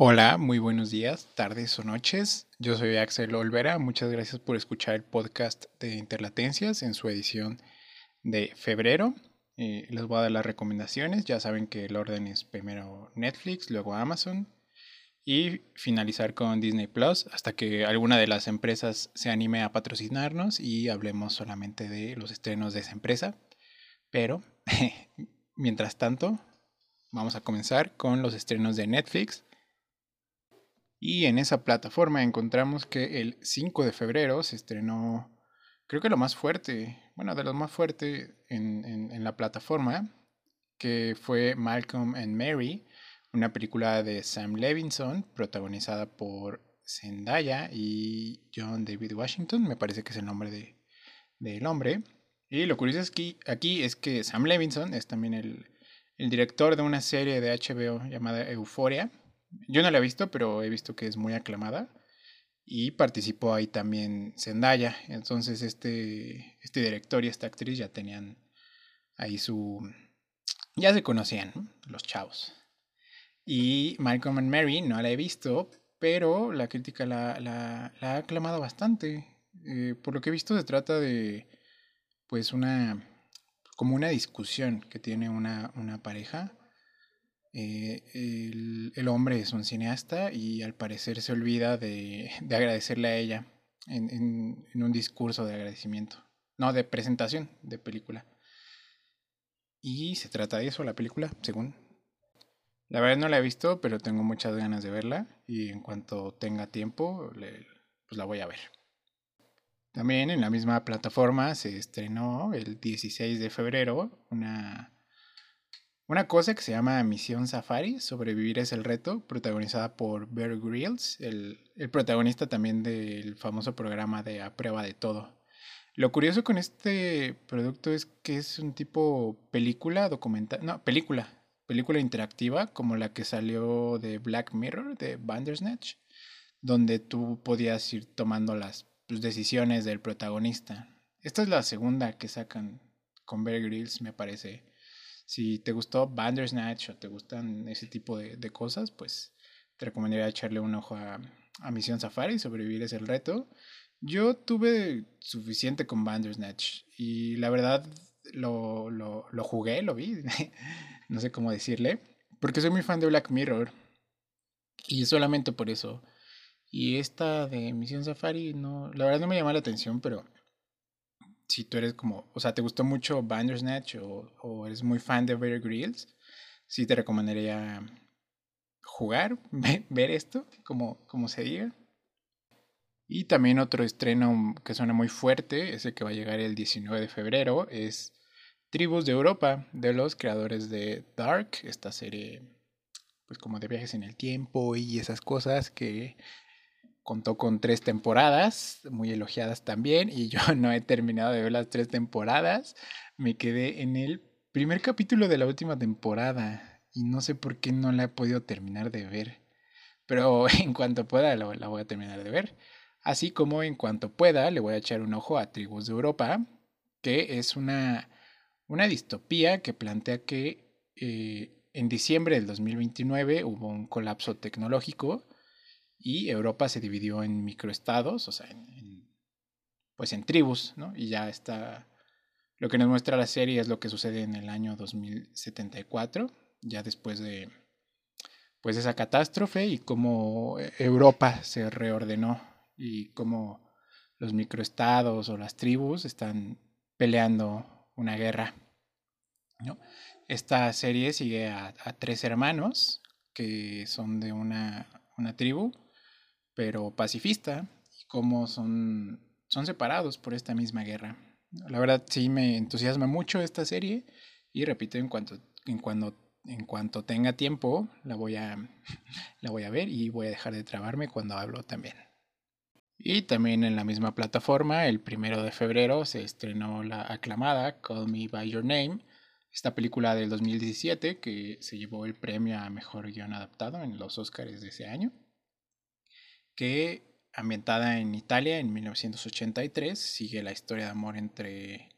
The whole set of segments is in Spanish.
Hola, muy buenos días, tardes o noches. Yo soy Axel Olvera. Muchas gracias por escuchar el podcast de Interlatencias en su edición de febrero. Eh, les voy a dar las recomendaciones. Ya saben que el orden es primero Netflix, luego Amazon y finalizar con Disney Plus hasta que alguna de las empresas se anime a patrocinarnos y hablemos solamente de los estrenos de esa empresa. Pero, mientras tanto, vamos a comenzar con los estrenos de Netflix. Y en esa plataforma encontramos que el 5 de febrero se estrenó, creo que lo más fuerte, bueno, de lo más fuerte en, en, la plataforma, que fue Malcolm and Mary, una película de Sam Levinson, protagonizada por Zendaya y John David Washington, me parece que es el nombre del de, hombre. Y lo curioso es que aquí es que Sam Levinson es también el, el director de una serie de HBO llamada Euphoria, yo no la he visto, pero he visto que es muy aclamada. Y participó ahí también Zendaya. Entonces este, este director y esta actriz ya tenían ahí su... Ya se conocían, los chavos. Y Malcolm and Mary no la he visto, pero la crítica la, la, ha aclamado bastante. Eh, por lo que he visto se trata de pues una como una discusión que tiene una, una pareja eh, el, hombre es un cineasta y al parecer se olvida de, agradecerle a ella en, un discurso de agradecimiento. No, de presentación de película. Y se trata de eso, la película, según. La verdad no la he visto, pero tengo muchas ganas de verla y en cuanto tenga tiempo, pues la voy a ver. También en la misma plataforma se estrenó el 16 de febrero una una cosa que se llama Misión Safari, Sobrevivir es el reto, protagonizada por Bear Grylls, el, protagonista también del famoso programa de A Prueba de Todo. Lo curioso con este producto es que es un tipo película documental, no, película, película interactiva como la que salió de Black Mirror, de Bandersnatch, donde tú podías ir tomando las pues, decisiones del protagonista. Esta es la segunda que sacan con Bear Grylls, me parece si te gustó Bandersnatch o te gustan ese tipo de, cosas, pues te recomendaría echarle un ojo a, Misión Safari, sobrevivir es el reto. Yo tuve suficiente con Bandersnatch y la verdad lo, lo, lo jugué, lo vi, no sé cómo decirle, porque soy muy fan de Black Mirror y solamente por eso. Y esta de Misión Safari, no, la verdad no me llama la atención, pero si tú eres como, o sea, te gustó mucho Bandersnatch o, o eres muy fan de Bear Grylls, sí te recomendaría jugar, ver esto, como, como se diga. Y también otro estreno que suena muy fuerte, ese que va a llegar el 19 de febrero, es Tribus de Europa, de los creadores de Dark, esta serie pues como de viajes en el tiempo y esas cosas que contó con tres temporadas, muy elogiadas también, y yo no he terminado de ver las tres temporadas. Me quedé en el primer capítulo de la última temporada y no sé por qué no la he podido terminar de ver. Pero en cuanto pueda la, voy a terminar de ver. Así como en cuanto pueda le voy a echar un ojo a Tribus de Europa, que es una, una distopía que plantea que eh, en diciembre del 2029 hubo un colapso tecnológico y Europa se dividió en microestados, o sea, en, pues en tribus, ¿no? Y ya está, lo que nos muestra la serie es lo que sucede en el año 2074, ya después de, pues esa catástrofe y cómo Europa se reordenó y cómo los microestados o las tribus están peleando una guerra, ¿no? Esta serie sigue a, a tres hermanos que son de una, una tribu pero pacifista, y cómo son, son separados por esta misma guerra. La verdad sí me entusiasma mucho esta serie y repito, en cuanto, en cuando, en cuanto tenga tiempo la voy, a, la voy a ver y voy a dejar de trabarme cuando hablo también. Y también en la misma plataforma, el primero de febrero, se estrenó la aclamada Call Me By Your Name, esta película del 2017 que se llevó el premio a Mejor Guión Adaptado en los Oscars de ese año que ambientada en Italia en 1983, sigue la historia de amor entre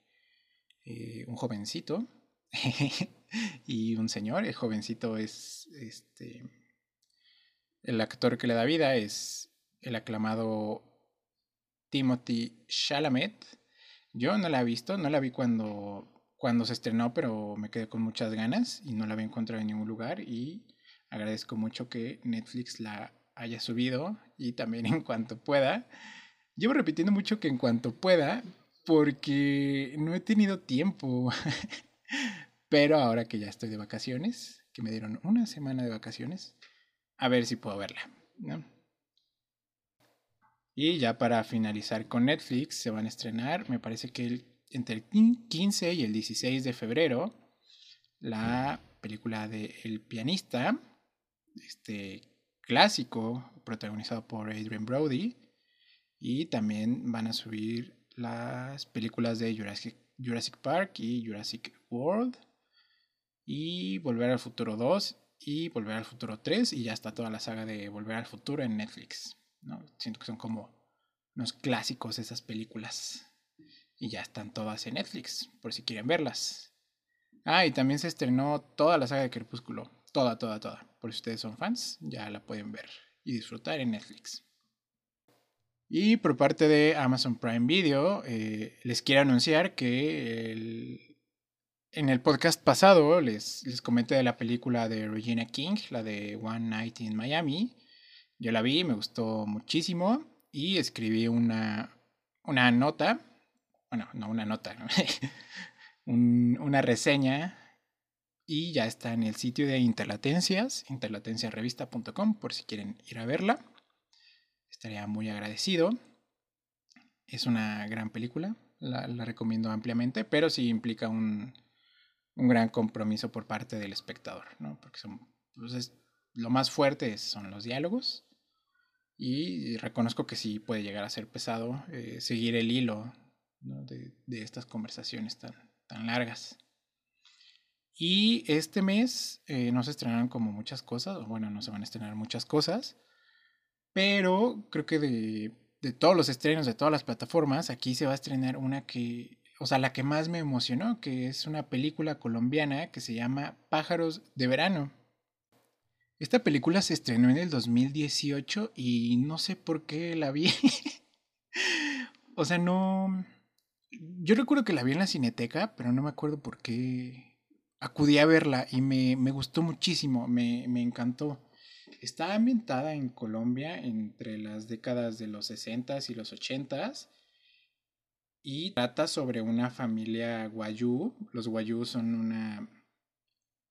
eh, un jovencito y un señor. El jovencito es este. el actor que le da vida es el aclamado Timothy Chalamet. Yo no la he visto, no la vi cuando, cuando se estrenó, pero me quedé con muchas ganas y no la había encontrado en ningún lugar y agradezco mucho que Netflix la haya subido y también en cuanto pueda. Llevo repitiendo mucho que en cuanto pueda, porque no he tenido tiempo. Pero ahora que ya estoy de vacaciones, que me dieron una semana de vacaciones, a ver si puedo verla. Y ya para finalizar con Netflix, se van a estrenar, me parece que entre el 15 y el 16 de febrero, la película de El pianista, este clásico protagonizado por Adrian Brody, y también van a subir las películas de Jurassic, Park y Jurassic World, y Volver al Futuro 2 y Volver al Futuro 3 y ya está toda la saga de Volver al Futuro en Netflix. ¿no? Siento que son como unos clásicos esas películas. Y ya están todas en Netflix, por si quieren verlas. Ah, y también se estrenó toda la saga de Crepúsculo. Toda, toda, toda. Por si ustedes son fans, ya la pueden ver y disfrutar en Netflix. Y por parte de Amazon Prime Video, eh, les quiero anunciar que el en el podcast pasado les, les comenté de la película de Regina King, la de One Night in Miami. Yo la vi, me gustó muchísimo y escribí una, una nota, bueno, no una nota, una reseña y ya está en el sitio de Interlatencias, interlatenciarevista.com por si quieren ir a verla. Estaría muy agradecido. Es una gran película, la, recomiendo ampliamente, pero sí implica un, un gran compromiso por parte del espectador, ¿no? Porque son, pues lo más fuerte son los diálogos y reconozco que sí puede llegar a ser pesado eh, seguir el hilo de, estas conversaciones tan, tan largas. Y este mes eh, no se estrenaron como muchas cosas, bueno, no se van a estrenar muchas cosas, pero creo que de, de todos los estrenos de todas las plataformas, aquí se va a estrenar una que o sea, la que más me emocionó, que es una película colombiana que se llama Pájaros de Verano. Esta película se estrenó en el 2018 y no sé por qué la vi. o sea, no... Yo recuerdo que la vi en la cineteca, pero no me acuerdo por qué acudí a verla y me, gustó muchísimo, me, me encantó. Está ambientada en Colombia entre las décadas de los 60s y los 80s y trata sobre una familia guayú. Los guayú son una,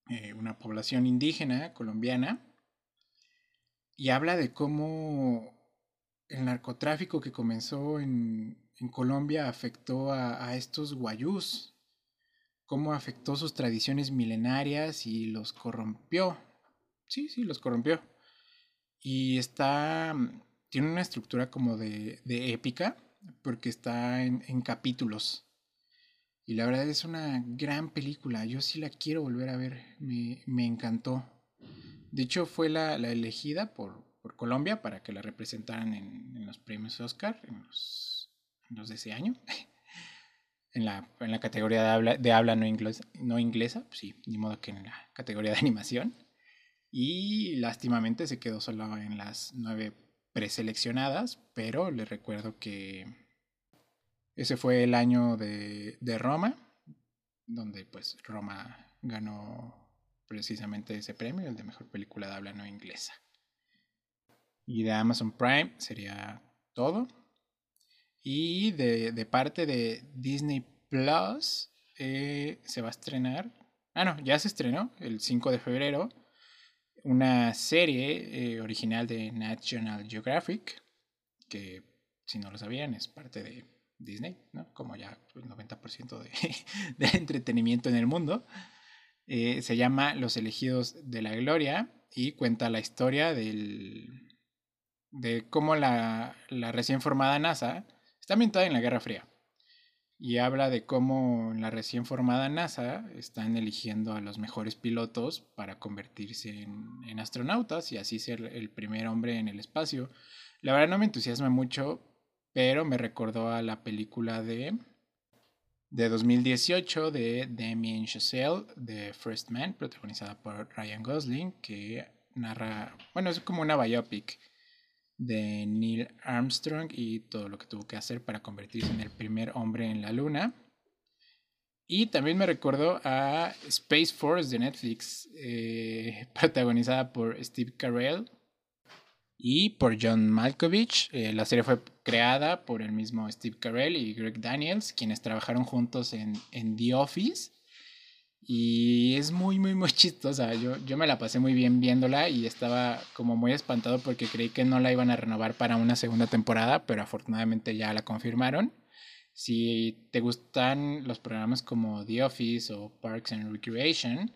eh, una población indígena colombiana y habla de cómo el narcotráfico que comenzó en, en Colombia afectó a, a, estos guayús, cómo afectó sus tradiciones milenarias y los corrompió. Sí, sí, los corrompió. Y está, tiene una estructura como de, de épica porque está en, capítulos. Y la verdad es una gran película. Yo sí la quiero volver a ver. Me, encantó. De hecho, fue la, elegida por, Colombia para que la representaran en, los premios Oscar, en los, de ese año. en, la, en la categoría de habla, de habla no, inglesa, no inglesa, pues sí, ni modo que en la categoría de animación. Y lástimamente se quedó solo en las nueve preseleccionadas, pero les recuerdo que ese fue el año de, de Roma, donde pues Roma ganó precisamente ese premio, el de mejor película de habla no inglesa. Y de Amazon Prime sería todo. Y de, de parte de Disney Plus eh, se va a estrenar. Ah, no, ya se estrenó el 5 de febrero una serie eh, original de National Geographic, que si no lo sabían es parte de Disney, ¿no? como ya el 90% de, entretenimiento en el mundo. Eh, se llama Los elegidos de la gloria y cuenta la historia del, de cómo la, la recién formada NASA está ambientada en la Guerra Fría y habla de cómo en la recién formada NASA están eligiendo a los mejores pilotos para convertirse en, astronautas y así ser el primer hombre en el espacio. La verdad no me entusiasma mucho, pero me recordó a la película de, de 2018 de Damien Chazelle, The First Man, protagonizada por Ryan Gosling, que narra, bueno, es como una biopic de Neil Armstrong y todo lo que tuvo que hacer para convertirse en el primer hombre en la luna. Y también me recordó a Space Force de Netflix, eh, protagonizada por Steve Carell y por John Malkovich. Eh, la serie fue creada por el mismo Steve Carell y Greg Daniels, quienes trabajaron juntos en, en The Office. Y es muy, muy, muy chistosa. Yo, yo me la pasé muy bien viéndola y estaba como muy espantado porque creí que no la iban a renovar para una segunda temporada, pero afortunadamente ya la confirmaron. Si te gustan los programas como The Office o Parks and Recreation,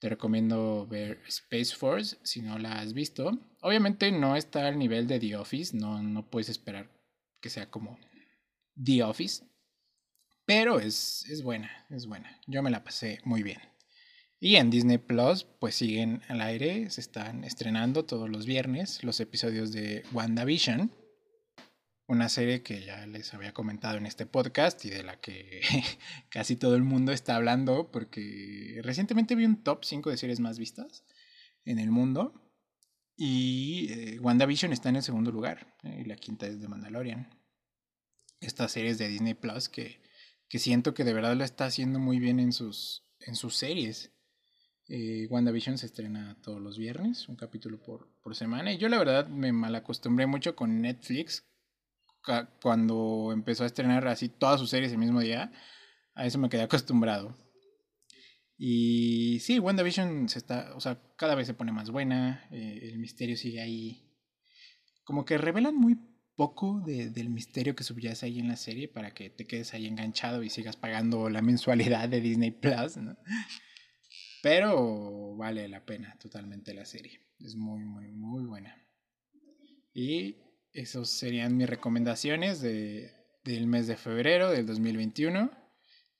te recomiendo ver Space Force si no la has visto. Obviamente no está al nivel de The Office, no, no puedes esperar que sea como The Office, pero es, es buena, es buena. Yo me la pasé muy bien. Y en Disney Plus, pues siguen al aire, se están estrenando todos los viernes los episodios de WandaVision, una serie que ya les había comentado en este podcast y de la que casi todo el mundo está hablando, porque recientemente vi un top 5 de series más vistas en el mundo. Y eh, WandaVision está en el segundo lugar, eh, y la quinta es de Mandalorian. Estas series de Disney Plus que que siento que de verdad lo está haciendo muy bien en sus, en sus series. Eh, WandaVision se estrena todos los viernes, un capítulo por, por semana. Y yo la verdad me malacostumbré mucho con Netflix cuando empezó a estrenar así todas sus series el mismo día. A eso me quedé acostumbrado. Y sí, WandaVision se está, o sea, cada vez se pone más buena. Eh, el misterio sigue ahí. Como que revelan muy poco del misterio que subyace ahí en la serie para que te quedes ahí enganchado y sigas pagando la mensualidad de Disney Plus, ¿no? Pero vale la pena totalmente la serie. Es muy, muy, muy buena. Y esas serían mis recomendaciones de, del mes de febrero del 2021.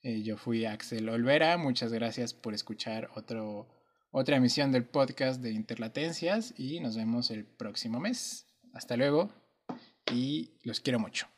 Eh, yo fui Axel Olvera. Muchas gracias por escuchar otro, otra emisión del podcast de Interlatencias y nos vemos el próximo mes. Hasta luego y los quiero mucho.